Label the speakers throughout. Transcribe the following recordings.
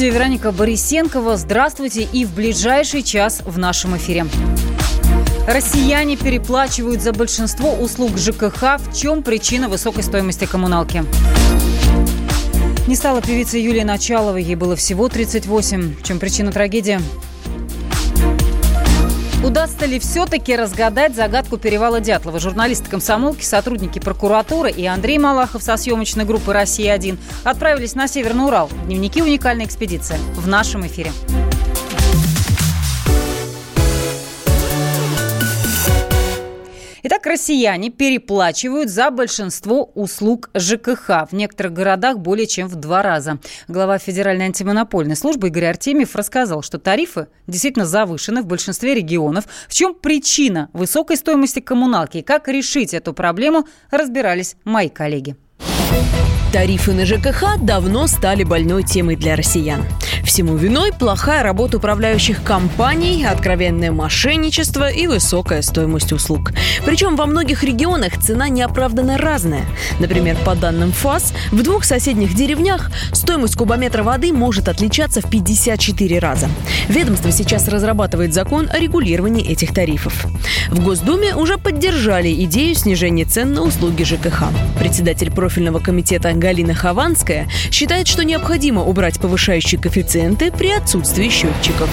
Speaker 1: студии Вероника Борисенкова. Здравствуйте и в ближайший час в нашем эфире. Россияне переплачивают за большинство услуг ЖКХ. В чем причина высокой стоимости коммуналки? Не стала певица Юлия Началова, ей было всего 38. В чем причина трагедии? Удастся ли все-таки разгадать загадку перевала Дятлова? Журналисты комсомолки, сотрудники прокуратуры и Андрей Малахов со съемочной группы «Россия-1» отправились на Северный Урал. Дневники уникальной экспедиции в нашем эфире. Итак, россияне переплачивают за большинство услуг ЖКХ. В некоторых городах более чем в два раза. Глава Федеральной антимонопольной службы Игорь Артемьев рассказал, что тарифы действительно завышены в большинстве регионов. В чем причина высокой стоимости коммуналки и как решить эту проблему, разбирались мои коллеги.
Speaker 2: Тарифы на ЖКХ давно стали больной темой для россиян. Всему виной плохая работа управляющих компаний, откровенное мошенничество и высокая стоимость услуг. Причем во многих регионах цена неоправданно разная. Например, по данным ФАС, в двух соседних деревнях стоимость кубометра воды может отличаться в 54 раза. Ведомство сейчас разрабатывает закон о регулировании этих тарифов. В Госдуме уже поддержали идею снижения цен на услуги ЖКХ. Председатель профильного комитета Галина Хованская считает, что необходимо убрать повышающий коэффициенты при отсутствии счетчиков.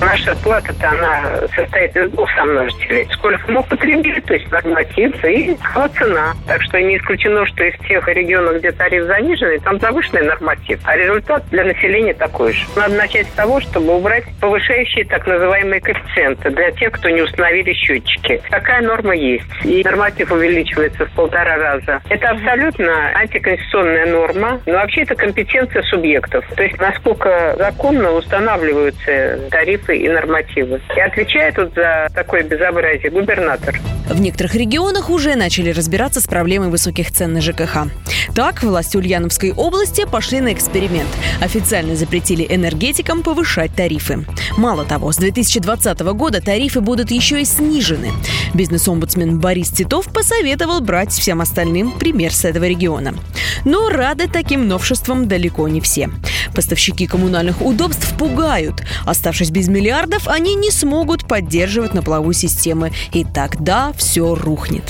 Speaker 3: Наша плата-то, она состоит из двух сомножителей. Сколько мы потребили, то есть норматив и цена. Так что не исключено, что из тех регионов, где тариф заниженный, там завышенный норматив. А результат для населения такой же. Надо начать с того, чтобы убрать повышающие так называемые коэффициенты для тех, кто не установили счетчики. Такая норма есть. И норматив увеличивается в полтора раза. Это абсолютно антиконституционная норма. Но вообще это компетенция субъектов. То есть насколько законно устанавливаются тарифы тарифы и нормативы. И отвечает тут за такое безобразие губернатор.
Speaker 2: В некоторых регионах уже начали разбираться с проблемой высоких цен на ЖКХ. Так, власти Ульяновской области пошли на эксперимент. Официально запретили энергетикам повышать тарифы. Мало того, с 2020 года тарифы будут еще и снижены. Бизнес-омбудсмен Борис Титов посоветовал брать всем остальным пример с этого региона. Но рады таким новшествам далеко не все. Поставщики коммунальных удобств пугают. Оставшись без миллиардов, они не смогут поддерживать на плаву системы. И тогда все рухнет.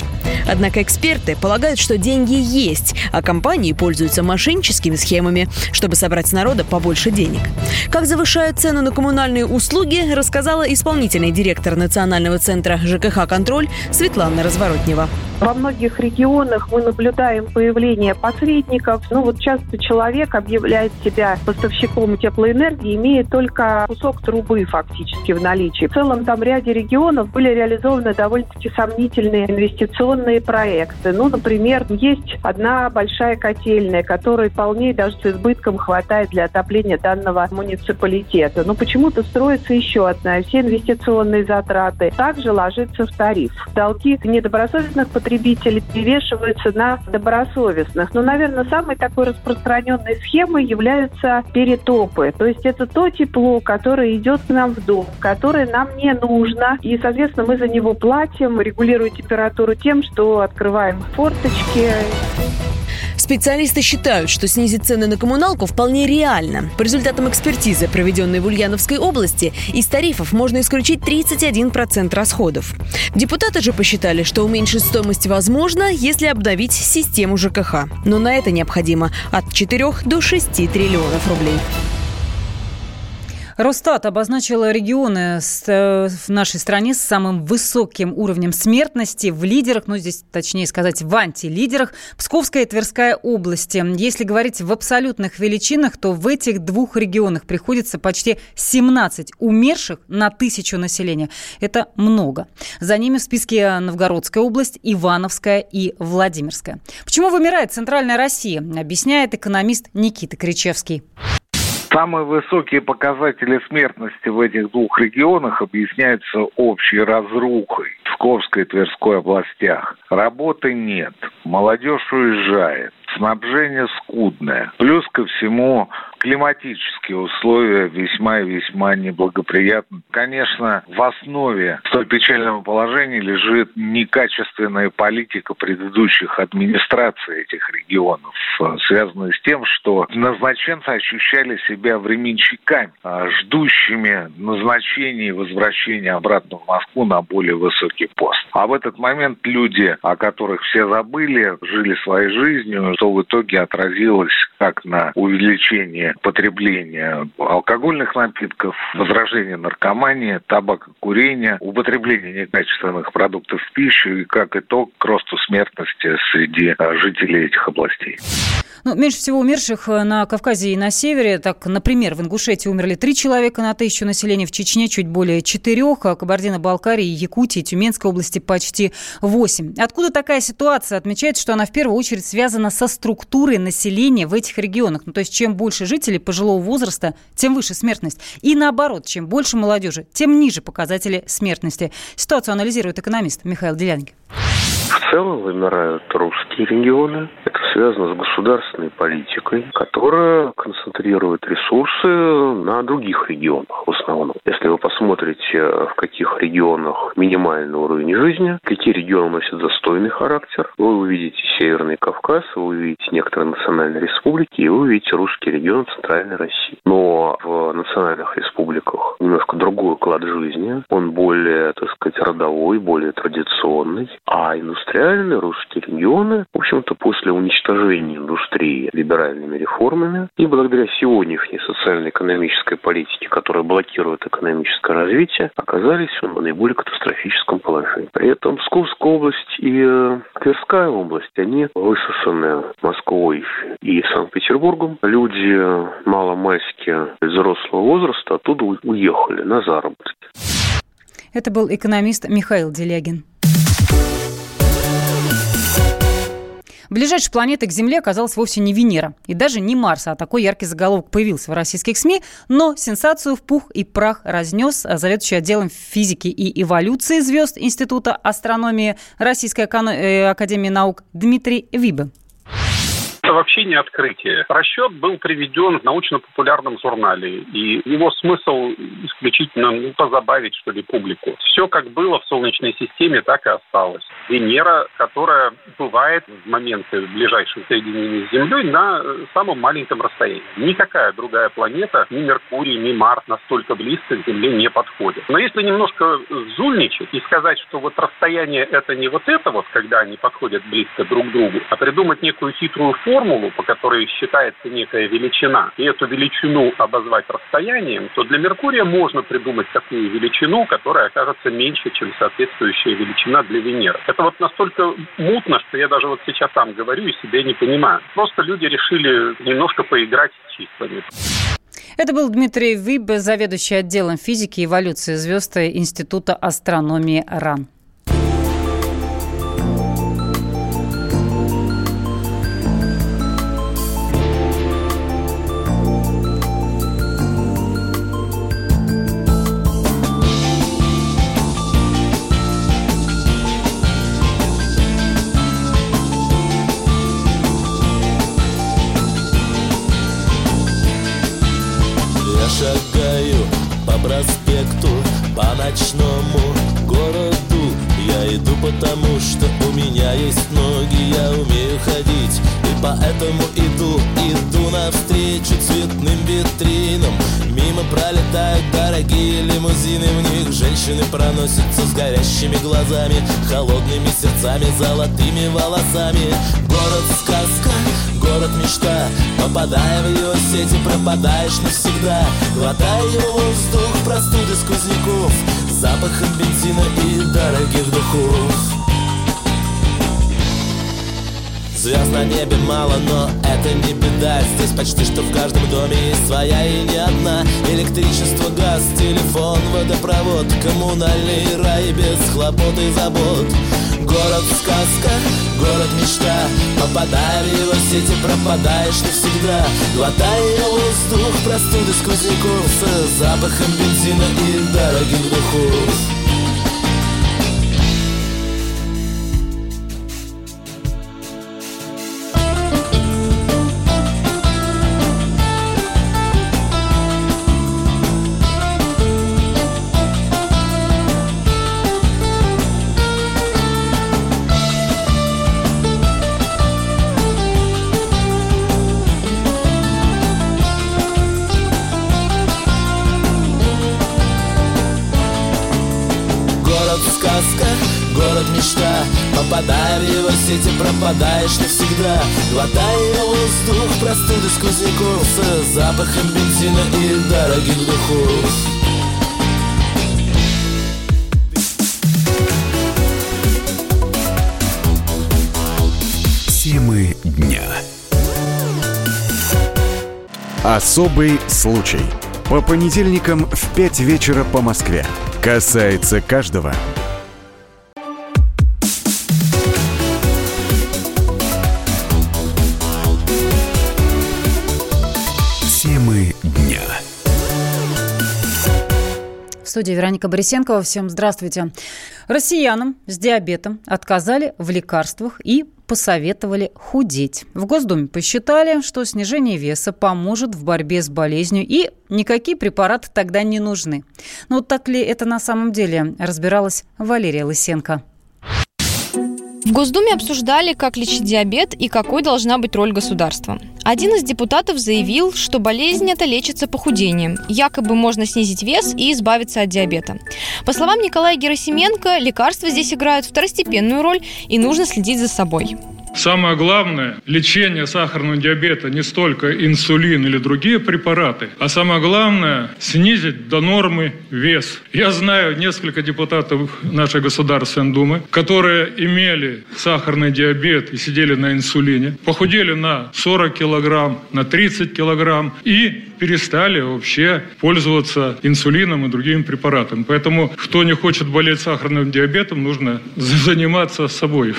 Speaker 2: Однако эксперты полагают, что деньги есть, а компании пользуются мошенническими схемами, чтобы собрать с народа побольше денег. Как завышают цену на коммунальные услуги, рассказала исполнительный директор Национального центра ЖКХ «Контроль» Светлана Разворотнева.
Speaker 4: Во многих регионах мы наблюдаем появление посредников. Ну вот часто человек объявляет себя поставщиком теплоэнергии, имея только кусок трубы фактически в наличии. В целом там в ряде регионов были реализованы довольно-таки сомнительные инвестиционные проекты. Ну, например, есть одна большая котельная, которая вполне даже с избытком хватает для отопления данного муниципалитета. Но почему-то строится еще одна. Все инвестиционные затраты также ложатся в тариф. Долги недобросовестных потребителей перевешиваются на добросовестных. Но, наверное, самой такой распространенной схемой являются перетопы. То есть это то тепло, которое идет к нам в дом, которое нам не нужно. И, соответственно, мы за него платим, регулируем температуру тем, что открываем форточки.
Speaker 2: Специалисты считают, что снизить цены на коммуналку вполне реально. По результатам экспертизы, проведенной в Ульяновской области, из тарифов можно исключить 31% расходов. Депутаты же посчитали, что уменьшить стоимость возможно, если обновить систему ЖКХ. Но на это необходимо от 4 до 6 триллионов рублей.
Speaker 1: Росстат обозначила регионы э, в нашей стране с самым высоким уровнем смертности в лидерах, ну здесь точнее сказать в антилидерах, Псковская и Тверская области. Если говорить в абсолютных величинах, то в этих двух регионах приходится почти 17 умерших на тысячу населения. Это много. За ними в списке Новгородская область, Ивановская и Владимирская. Почему вымирает Центральная Россия, объясняет экономист Никита Кричевский.
Speaker 5: Самые высокие показатели смертности в этих двух регионах объясняются общей разрухой в Псковской и Тверской областях. Работы нет, молодежь уезжает, снабжение скудное. Плюс ко всему климатические условия весьма и весьма неблагоприятны. Конечно, в основе столь печального положения лежит некачественная политика предыдущих администраций этих регионов, связанная с тем, что назначенцы ощущали себя временщиками, а, ждущими назначения и возвращения обратно в Москву на более высокий пост. А в этот момент люди, о которых все забыли, жили своей жизнью, что в итоге отразилось как на увеличение потребления алкогольных напитков, возражение наркомании, табакокурения, употребление некачественных продуктов в пищу и как итог к росту смертности среди а, жителей этих областей.
Speaker 1: Ну, меньше всего умерших э, на Кавказе и на севере. Так, например, в Ингушетии умерли три человека на тысячу населения, в Чечне чуть более четырех, а Кабардино-Балкарии, Якутии, Тюменской области почти восемь. Откуда такая ситуация? Отмечается, что она в первую очередь связана со структурой населения в этих регионах. Ну, то есть, чем больше жителей пожилого возраста, тем выше смертность. И наоборот, чем больше молодежи, тем ниже показатели смертности. Ситуацию анализирует экономист Михаил Делянги.
Speaker 6: В целом вымирают русские регионы. Это связано с государственной политикой, которая концентрирует ресурсы на других регионах в основном. Если вы посмотрите, в каких регионах минимальный уровень жизни, какие регионы носят застойный характер, вы увидите Северный Кавказ, вы увидите некоторые национальные республики, и вы увидите русские регионы Центральной России. Но в национальных республиках немножко другой уклад жизни, он более, так сказать, родовой, более традиционный, а индустриальные русские регионы, в общем-то, после уничтожения индустрии либеральными реформами и благодаря сегодняшней социально-экономической политике, которая блокирует экономическое развитие, оказались в наиболее катастрофическом положении. При этом Псковская область и э, Тверская область, они высосаны Москвой и Санкт-Петербургом. Люди маломальски взрослого возраста оттуда уехали на заработки.
Speaker 1: Это был экономист Михаил Делягин. Ближайшей планетой к Земле оказалась вовсе не Венера. И даже не Марс, а такой яркий заголовок появился в российских СМИ, но сенсацию в пух и прах разнес заведующий отделом физики и эволюции звезд Института астрономии Российской э, академии наук Дмитрий Вибе
Speaker 7: это вообще не открытие. Расчет был приведен в научно-популярном журнале, и его смысл исключительно ну, позабавить, что ли, публику. Все как было в Солнечной системе, так и осталось. Венера, которая бывает в моменты ближайшего соединения с Землей на э, самом маленьком расстоянии. Никакая другая планета, ни Меркурий, ни Марс настолько близко к Земле не подходят. Но если немножко зульничать и сказать, что вот расстояние это не вот это вот, когда они подходят близко друг к другу, а придумать некую хитрую форму, формулу, по которой считается некая величина, и эту величину обозвать расстоянием, то для Меркурия можно придумать такую величину, которая окажется меньше, чем соответствующая величина для Венеры. Это вот настолько мутно, что я даже вот сейчас сам говорю и себя не понимаю. Просто люди решили немножко поиграть с числами.
Speaker 1: Это был Дмитрий Виб, заведующий отделом физики и эволюции звезд Института астрономии РАН.
Speaker 8: Поэтому иду, иду навстречу цветным витринам. Мимо пролетают дорогие лимузины В них женщины проносятся с горящими глазами Холодными сердцами, золотыми волосами. Город-сказка, город-мечта Попадая в его сети, пропадаешь навсегда. Глотая его воздух, простуды сквозняков Запахом бензина и дорогих духов Звезд на небе мало, но это не беда. Здесь почти что в каждом доме есть своя и не одна. Электричество, газ, телефон, водопровод Коммунальный рай без хлопот и забот. Город сказка, город мечта. Попадая в его сети, пропадаешь навсегда. Глотая воздух, простуды сквозняков С запахом бензина и дорогих духов город мечта Попадая в его сети, пропадаешь навсегда Глотая воздух простуды сквозняков С запахом бензина и дорогих духов
Speaker 9: Темы дня. Особый случай. По понедельникам в 5 вечера по Москве. Касается каждого.
Speaker 1: В студии Вероника Борисенкова. Всем здравствуйте. Россиянам с диабетом отказали в лекарствах и посоветовали худеть. В Госдуме посчитали, что снижение веса поможет в борьбе с болезнью и никакие препараты тогда не нужны. Но вот так ли это на самом деле, разбиралась Валерия Лысенко.
Speaker 10: В Госдуме обсуждали, как лечить диабет и какой должна быть роль государства. Один из депутатов заявил, что болезнь это лечится похудением. Якобы можно снизить вес и избавиться от диабета. По словам Николая Герасименко, лекарства здесь играют второстепенную роль и нужно следить за собой.
Speaker 11: Самое главное, лечение сахарного диабета не столько инсулин или другие препараты, а самое главное, снизить до нормы вес. Я знаю несколько депутатов нашей Государственной Думы, которые имели сахарный диабет и сидели на инсулине, похудели на 40 килограмм, на 30 килограмм и перестали вообще пользоваться инсулином и другими препаратами. Поэтому, кто не хочет болеть сахарным диабетом, нужно заниматься собой.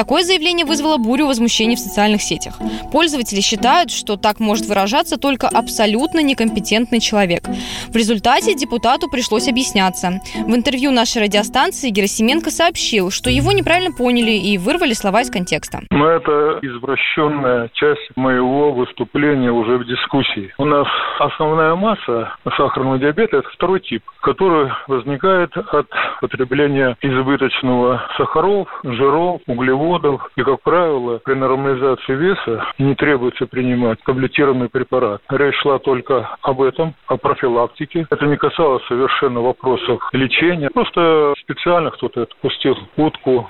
Speaker 10: Такое заявление вызвало бурю возмущений в социальных сетях. Пользователи считают, что так может выражаться только абсолютно некомпетентный человек. В результате депутату пришлось объясняться. В интервью нашей радиостанции Герасименко сообщил, что его неправильно поняли и вырвали слова из контекста.
Speaker 12: Но это извращенная часть моего выступления уже в дискуссии. У нас основная масса сахарного диабета – это второй тип, который возникает от потребления избыточного сахаров, жиров, углеводов. И, как правило, при нормализации веса не требуется принимать таблетированный препарат. Речь шла только об этом, о профилактике. Это не касалось совершенно вопросов лечения. Просто специально кто-то отпустил утку.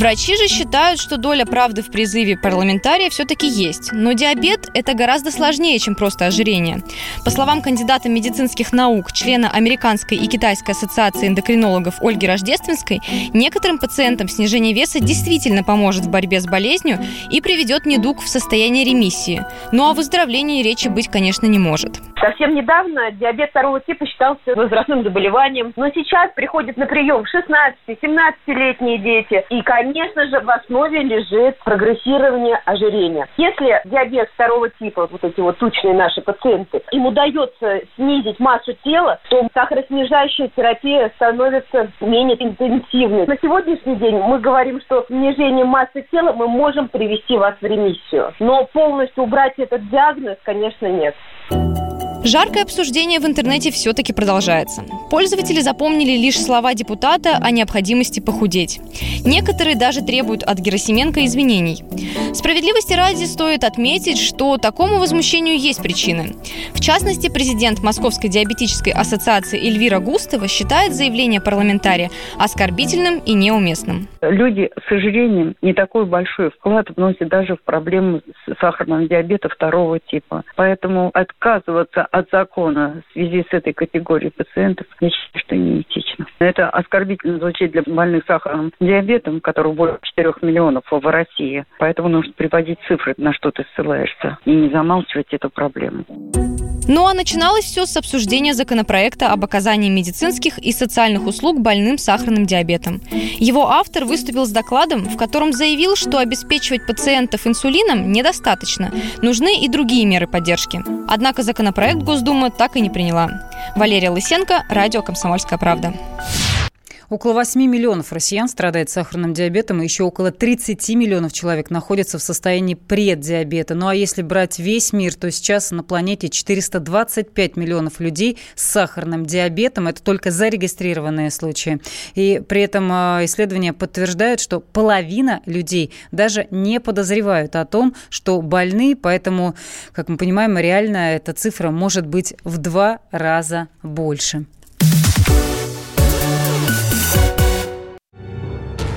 Speaker 10: Врачи же считают, что доля правды в призыве парламентария все-таки есть. Но диабет – это гораздо сложнее, чем просто ожирение. По словам кандидата медицинских наук, члена Американской и Китайской ассоциации эндокринологов Ольги Рождественской, некоторым пациентам снижение веса действительно поможет в борьбе с болезнью и приведет недуг в состояние ремиссии. Ну а выздоровлении речи быть, конечно, не может.
Speaker 13: Совсем недавно диабет второго типа считался возрастным заболеванием, но сейчас приходят на прием 16-17-летние дети. И, конечно же, в основе лежит прогрессирование ожирения. Если диабет второго типа, вот эти вот тучные наши пациенты, им удается снизить массу тела, то сахароснижающая терапия становится менее интенсивной. На сегодняшний день мы говорим, что снижение массы тела мы можем привести вас в ремиссию. Но полностью убрать этот диагноз, конечно, нет.
Speaker 10: Жаркое обсуждение в интернете все-таки продолжается. Пользователи запомнили лишь слова депутата о необходимости похудеть. Некоторые даже требуют от Герасименко извинений. Справедливости ради стоит отметить, что такому возмущению есть причины. В частности, президент Московской диабетической ассоциации Эльвира Густова считает заявление парламентария оскорбительным и неуместным.
Speaker 4: Люди с ожирением не такой большой вклад вносят даже в проблему сахарного диабета второго типа. Поэтому отказываться от закона в связи с этой категорией пациентов, я считаю, что неэтично. Это оскорбительно звучит для больных сахарным диабетом, которых более 4 миллионов в России. Поэтому нужно приводить цифры, на что ты ссылаешься, и не замалчивать эту проблему.
Speaker 10: Ну а начиналось все с обсуждения законопроекта об оказании медицинских и социальных услуг больным сахарным диабетом. Его автор выступил с докладом, в котором заявил, что обеспечивать пациентов инсулином недостаточно. Нужны и другие меры поддержки. Однако законопроект Госдума так и не приняла. Валерия Лысенко, радио «Комсомольская правда».
Speaker 1: Около 8 миллионов россиян страдает сахарным диабетом, и еще около 30 миллионов человек находятся в состоянии преддиабета. Ну а если брать весь мир, то сейчас на планете 425 миллионов людей с сахарным диабетом. Это только зарегистрированные случаи. И при этом а, исследования подтверждают, что половина людей даже не подозревают о том, что больны, поэтому, как мы понимаем, реально эта цифра может быть в два раза больше.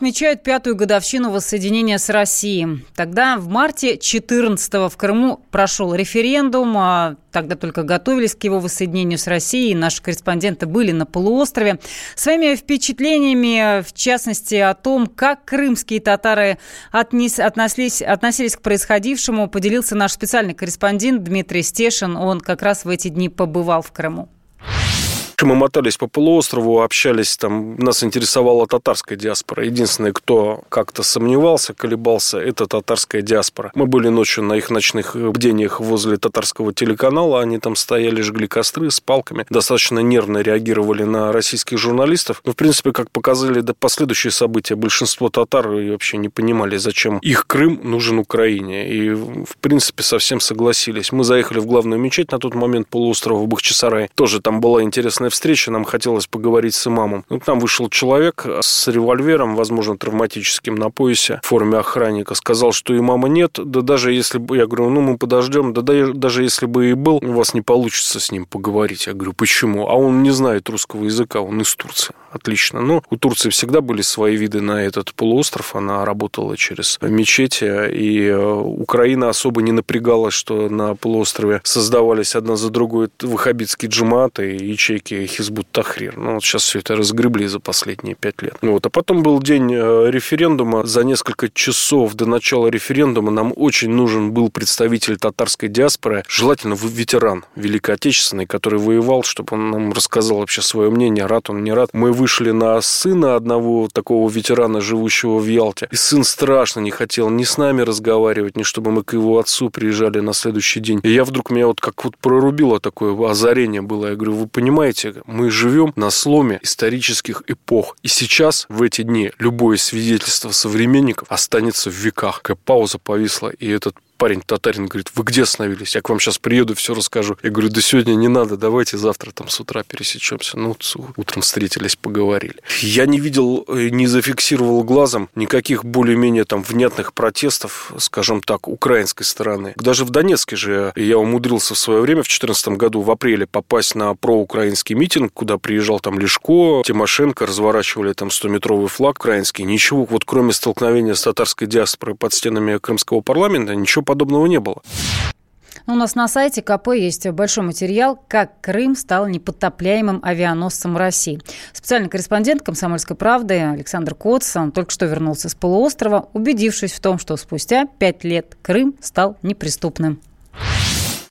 Speaker 1: Крым отмечает пятую годовщину воссоединения с Россией. Тогда в марте 14-го в Крыму прошел референдум. А тогда только готовились к его воссоединению с Россией. Наши корреспонденты были на полуострове. Своими впечатлениями, в частности, о том, как крымские татары отнес, относились, относились к происходившему, поделился наш специальный корреспондент Дмитрий Стешин. Он как раз в эти дни побывал в Крыму.
Speaker 14: Мы мотались по полуострову, общались, там нас интересовала татарская диаспора. Единственный, кто как-то сомневался, колебался, это татарская диаспора. Мы были ночью на их ночных бдениях возле татарского телеканала, они там стояли, жгли костры с палками, достаточно нервно реагировали на российских журналистов. Но, в принципе, как показали до последующие события, большинство татар вообще не понимали, зачем их Крым нужен Украине. И, в принципе, совсем согласились. Мы заехали в главную мечеть на тот момент полуострова Бахчисарай. Тоже там была интересная встрече нам хотелось поговорить с имамом. Ну, к вышел человек с револьвером, возможно, травматическим на поясе в форме охранника. Сказал, что имама нет. Да даже если бы... Я говорю, ну, мы подождем. Да, да даже если бы и был, у вас не получится с ним поговорить. Я говорю, почему? А он не знает русского языка, он из Турции. Отлично. Но у Турции всегда были свои виды на этот полуостров. Она работала через мечети. И э, Украина особо не напрягалась, что на полуострове создавались одна за другой ваххабитские джиматы и ячейки Хизбут Тахрир. Ну, вот сейчас все это разгребли за последние пять лет. Вот. А потом был день э, референдума. За несколько часов до начала референдума нам очень нужен был представитель татарской диаспоры, желательно ветеран Великой Отечественной, который воевал, чтобы он нам рассказал вообще свое мнение, рад он, не рад. Мы вышли на сына одного такого ветерана, живущего в Ялте. И сын страшно не хотел ни с нами разговаривать, ни чтобы мы к его отцу приезжали на следующий день. И я вдруг меня вот как вот прорубило такое озарение было. Я говорю, вы понимаете, мы живем на сломе исторических эпох. И сейчас, в эти дни, любое свидетельство современников останется в веках. Какая пауза повисла, и этот парень татарин говорит, вы где остановились? Я к вам сейчас приеду, все расскажу. Я говорю, да сегодня не надо, давайте завтра там с утра пересечемся. Ну, утром встретились, поговорили. Я не видел, э, не зафиксировал глазом никаких более-менее там внятных протестов, скажем так, украинской стороны. Даже в Донецке же я умудрился в свое время, в 2014 году, в апреле, попасть на проукраинский митинг, куда приезжал там Лешко, Тимошенко, разворачивали там 100-метровый флаг украинский. Ничего, вот кроме столкновения с татарской диаспорой под стенами крымского парламента, ничего подобного не было.
Speaker 1: У нас на сайте КП есть большой материал «Как Крым стал неподтопляемым авианосцем России». Специальный корреспондент «Комсомольской правды» Александр Коц, он только что вернулся с полуострова, убедившись в том, что спустя пять лет Крым стал неприступным.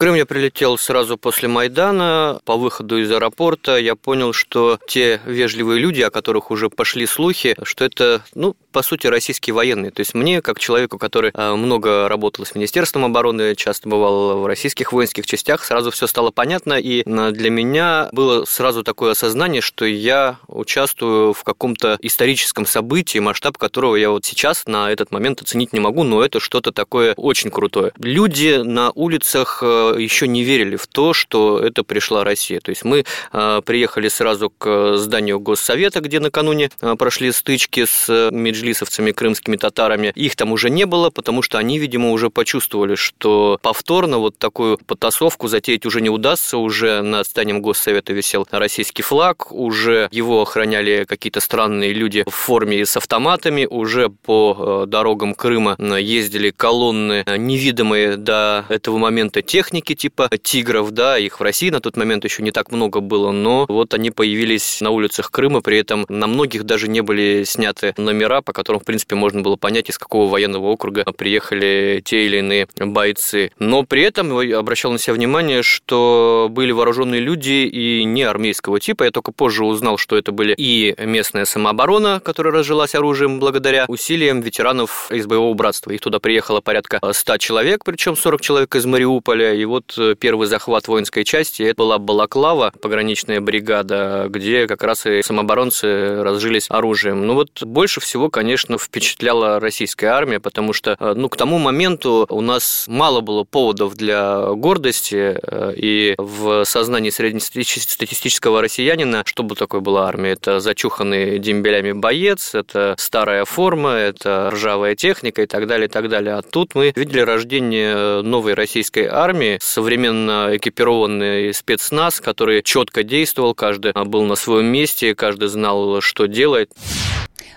Speaker 15: Крым я прилетел сразу после Майдана. По выходу из аэропорта я понял, что те вежливые люди, о которых уже пошли слухи, что это, ну, по сути, российские военные. То есть мне, как человеку, который э, много работал с Министерством обороны, часто бывал в российских воинских частях, сразу все стало понятно, и для меня было сразу такое осознание, что я участвую в каком-то историческом событии, масштаб которого я вот сейчас на этот момент оценить не могу, но это что-то такое очень крутое. Люди на улицах э, еще не верили в то, что это пришла Россия. То есть мы а, приехали сразу к зданию Госсовета, где накануне а, прошли стычки с меджлисовцами, крымскими татарами. Их там уже не было, потому что они, видимо, уже почувствовали, что повторно вот такую потасовку затеять уже не удастся. Уже над зданием Госсовета висел российский флаг, уже его охраняли какие-то странные люди в форме с автоматами, уже по дорогам Крыма ездили колонны невидимые до этого момента техники, техники типа «Тигров», да, их в России на тот момент еще не так много было, но вот они появились на улицах Крыма, при этом на многих даже не были сняты номера, по которым, в принципе, можно было понять, из какого военного округа приехали те или иные бойцы. Но при этом обращал на себя внимание, что были вооруженные люди и не армейского типа. Я только позже узнал, что это были и местная самооборона, которая разжилась оружием благодаря усилиям ветеранов из боевого братства. Их туда приехало порядка 100 человек, причем 40 человек из Мариуполя, и вот э, первый захват воинской части, это была Балаклава, пограничная бригада, где как раз и самооборонцы разжились оружием. Ну вот больше всего, конечно, впечатляла российская армия, потому что, э, ну, к тому моменту у нас мало было поводов для гордости, э, и в сознании среднестатистического россиянина, что бы такое была армия? Это зачуханный дембелями боец, это старая форма, это ржавая техника и так далее, и так далее. А тут мы видели рождение новой российской армии, современно экипированный спецназ, который четко действовал, каждый был на своем месте, каждый знал, что делает.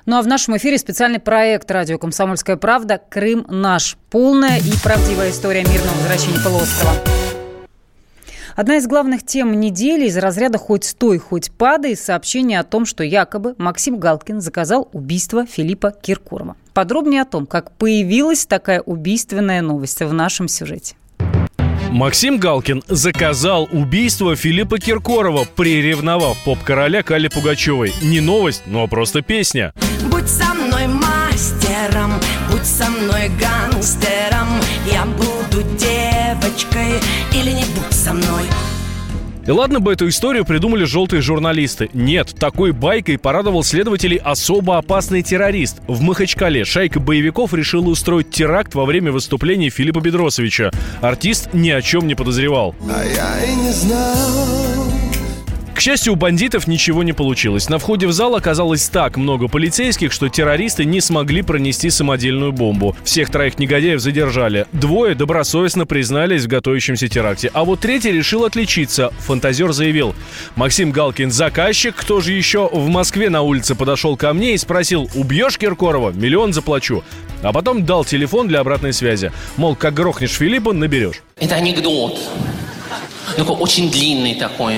Speaker 1: Ну а в нашем эфире специальный проект «Радио Комсомольская правда. Крым наш». Полная и правдивая история мирного возвращения полуострова. Одна из главных тем недели из разряда «хоть стой, хоть падай» сообщение о том, что якобы Максим Галкин заказал убийство Филиппа Киркорова. Подробнее о том, как появилась такая убийственная новость в нашем сюжете.
Speaker 16: Максим Галкин заказал убийство Филиппа Киркорова, приревновав поп-короля Кали Пугачевой. Не новость, но просто песня.
Speaker 17: Будь со мной мастером, будь со мной гангстером, я буду девочкой или не будь со мной.
Speaker 16: И ладно бы эту историю придумали желтые журналисты. Нет, такой байкой порадовал следователей особо опасный террорист. В Махачкале шайка боевиков решила устроить теракт во время выступления Филиппа Бедросовича. Артист ни о чем не подозревал. А я и не знал, счастью, у бандитов ничего не получилось. На входе в зал оказалось так много полицейских, что террористы не смогли пронести самодельную бомбу. Всех троих негодяев задержали. Двое добросовестно признались в готовящемся теракте. А вот третий решил отличиться. Фантазер заявил. Максим Галкин заказчик, кто же еще в Москве на улице подошел ко мне и спросил, убьешь Киркорова? Миллион заплачу. А потом дал телефон для обратной связи. Мол, как грохнешь Филиппа, наберешь.
Speaker 18: Это анекдот. Ну, очень длинный такой.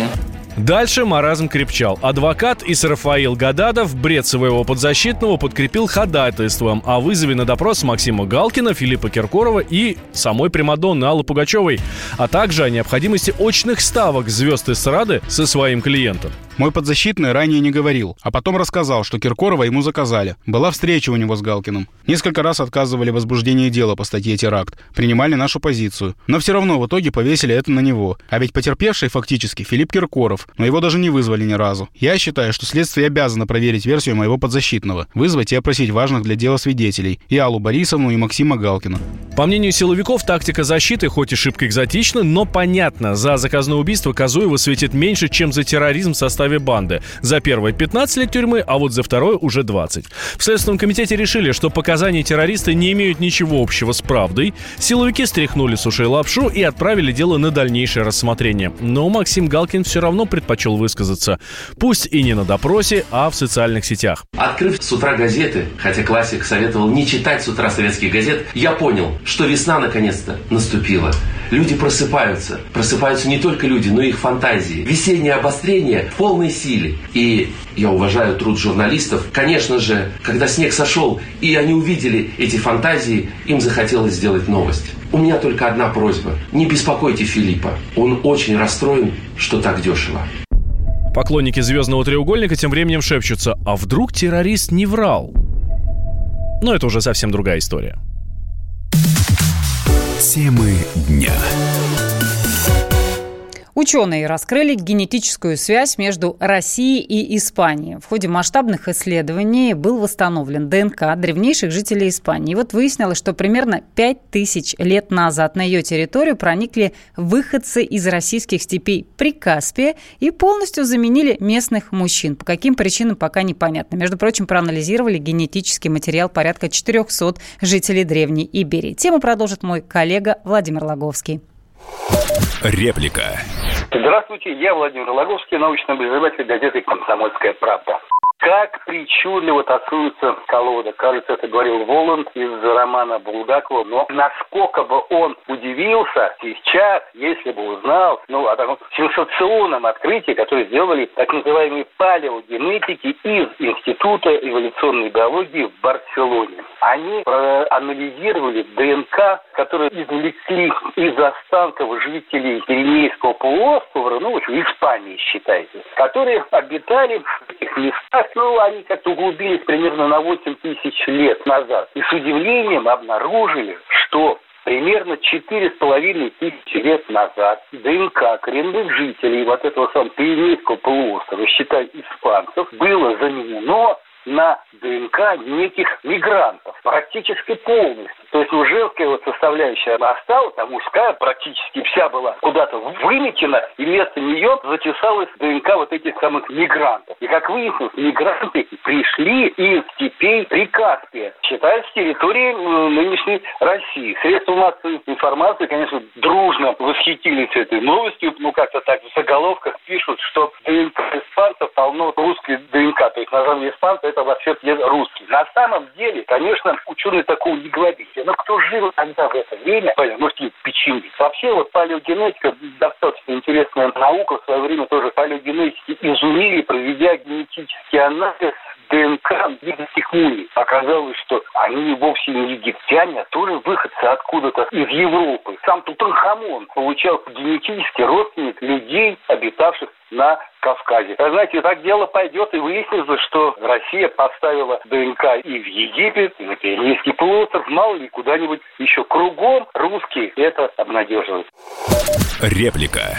Speaker 16: Дальше маразм крепчал. Адвокат Исрафаил Гададов бред своего подзащитного подкрепил ходатайством о вызове на допрос Максима Галкина, Филиппа Киркорова и самой Примадонны Аллы Пугачевой, а также о необходимости очных ставок звезд эстрады со своим клиентом.
Speaker 19: Мой подзащитный ранее не говорил, а потом рассказал, что Киркорова ему заказали. Была встреча у него с Галкиным. Несколько раз отказывали в возбуждении дела по статье «Теракт», принимали нашу позицию. Но все равно в итоге повесили это на него. А ведь потерпевший фактически Филипп Киркоров, но его даже не вызвали ни разу. Я считаю, что следствие обязано проверить версию моего подзащитного, вызвать и опросить важных для дела свидетелей, и Аллу Борисовну, и Максима Галкина.
Speaker 16: По мнению силовиков, тактика защиты хоть и шибко экзотична, но понятно. За заказное убийство Казуева светит меньше, чем за терроризм в составе банды. За первое 15 лет тюрьмы, а вот за второе уже 20. В Следственном комитете решили, что показания террориста не имеют ничего общего с правдой. Силовики стряхнули с ушей лапшу и отправили дело на дальнейшее рассмотрение. Но Максим Галкин все равно предпочел высказаться. Пусть и не на допросе, а в социальных сетях.
Speaker 18: Открыв с утра газеты, хотя классик советовал не читать с утра советских газет, я понял, что весна наконец-то наступила. Люди просыпаются. Просыпаются не только люди, но и их фантазии. Весеннее обострение в полной силе. И я уважаю труд журналистов. Конечно же, когда снег сошел, и они увидели эти фантазии, им захотелось сделать новость. У меня только одна просьба. Не беспокойте Филиппа. Он очень расстроен, что так дешево.
Speaker 16: Поклонники «Звездного треугольника» тем временем шепчутся, а вдруг террорист не врал? Но это уже совсем другая история.
Speaker 9: Темы дня.
Speaker 1: Ученые раскрыли генетическую связь между Россией и Испанией. В ходе масштабных исследований был восстановлен ДНК древнейших жителей Испании. И вот выяснилось, что примерно 5000 лет назад на ее территорию проникли выходцы из российских степей Прикаспия и полностью заменили местных мужчин. По каким причинам пока непонятно. Между прочим, проанализировали генетический материал порядка 400 жителей Древней Иберии. Тему продолжит мой коллега Владимир Логовский.
Speaker 9: Реплика.
Speaker 20: Здравствуйте, я Владимир Логовский, научный обозреватель газеты «Комсомольская правда». Как причудливо тасуется колода. Кажется, это говорил Воланд из романа Булгакова. Но насколько бы он удивился сейчас, если бы узнал, ну, о таком сенсационном открытии, которое сделали так называемые палеогенетики из Института эволюционной биологии в Барселоне. Они проанализировали ДНК, которые извлекли из останков жителей Пиренейского полуострова, ну, в общем, Испании, считайте, которые обитали в этих местах ну, они как-то углубились примерно на 8 тысяч лет назад. И с удивлением обнаружили, что примерно четыре с половиной тысячи лет назад ДНК коренных жителей вот этого самого Пиренейского полуострова, считай, испанцев, было заменено на ДНК неких мигрантов практически полностью. То есть уже женская вот составляющая осталась, а мужская практически вся была куда-то выметена, и вместо нее затесалась ДНК вот этих самых мигрантов. И как выяснилось, мигранты пришли из степей Прикаспия, считается территорией нынешней России. Средства массовой информации, конечно, дружно восхитились этой новостью, ну как-то так в заголовках пишут, что ДНК испанцев полно русской ДНК, то есть на самом деле испанцы это вообще русский. На самом деле, конечно, ученые такого не говорили. Но кто жил тогда в это время, может, и печенье. Вообще, вот палеогенетика достаточно интересная наука. В свое время тоже палеогенетики изумили, проведя генетический анализ ДНК египетских мумий. Оказалось, что они вовсе не египтяне, а тоже выходцы откуда-то из Европы. Сам Тутанхамон получал генетически родственник людей, обитавших на Кавказе. А знаете, так дело пойдет, и выяснится, что Россия поставила ДНК и в Египет, и на Пиренейский полуостров, мало ли куда-нибудь еще кругом русские это обнадеживают.
Speaker 21: Реплика.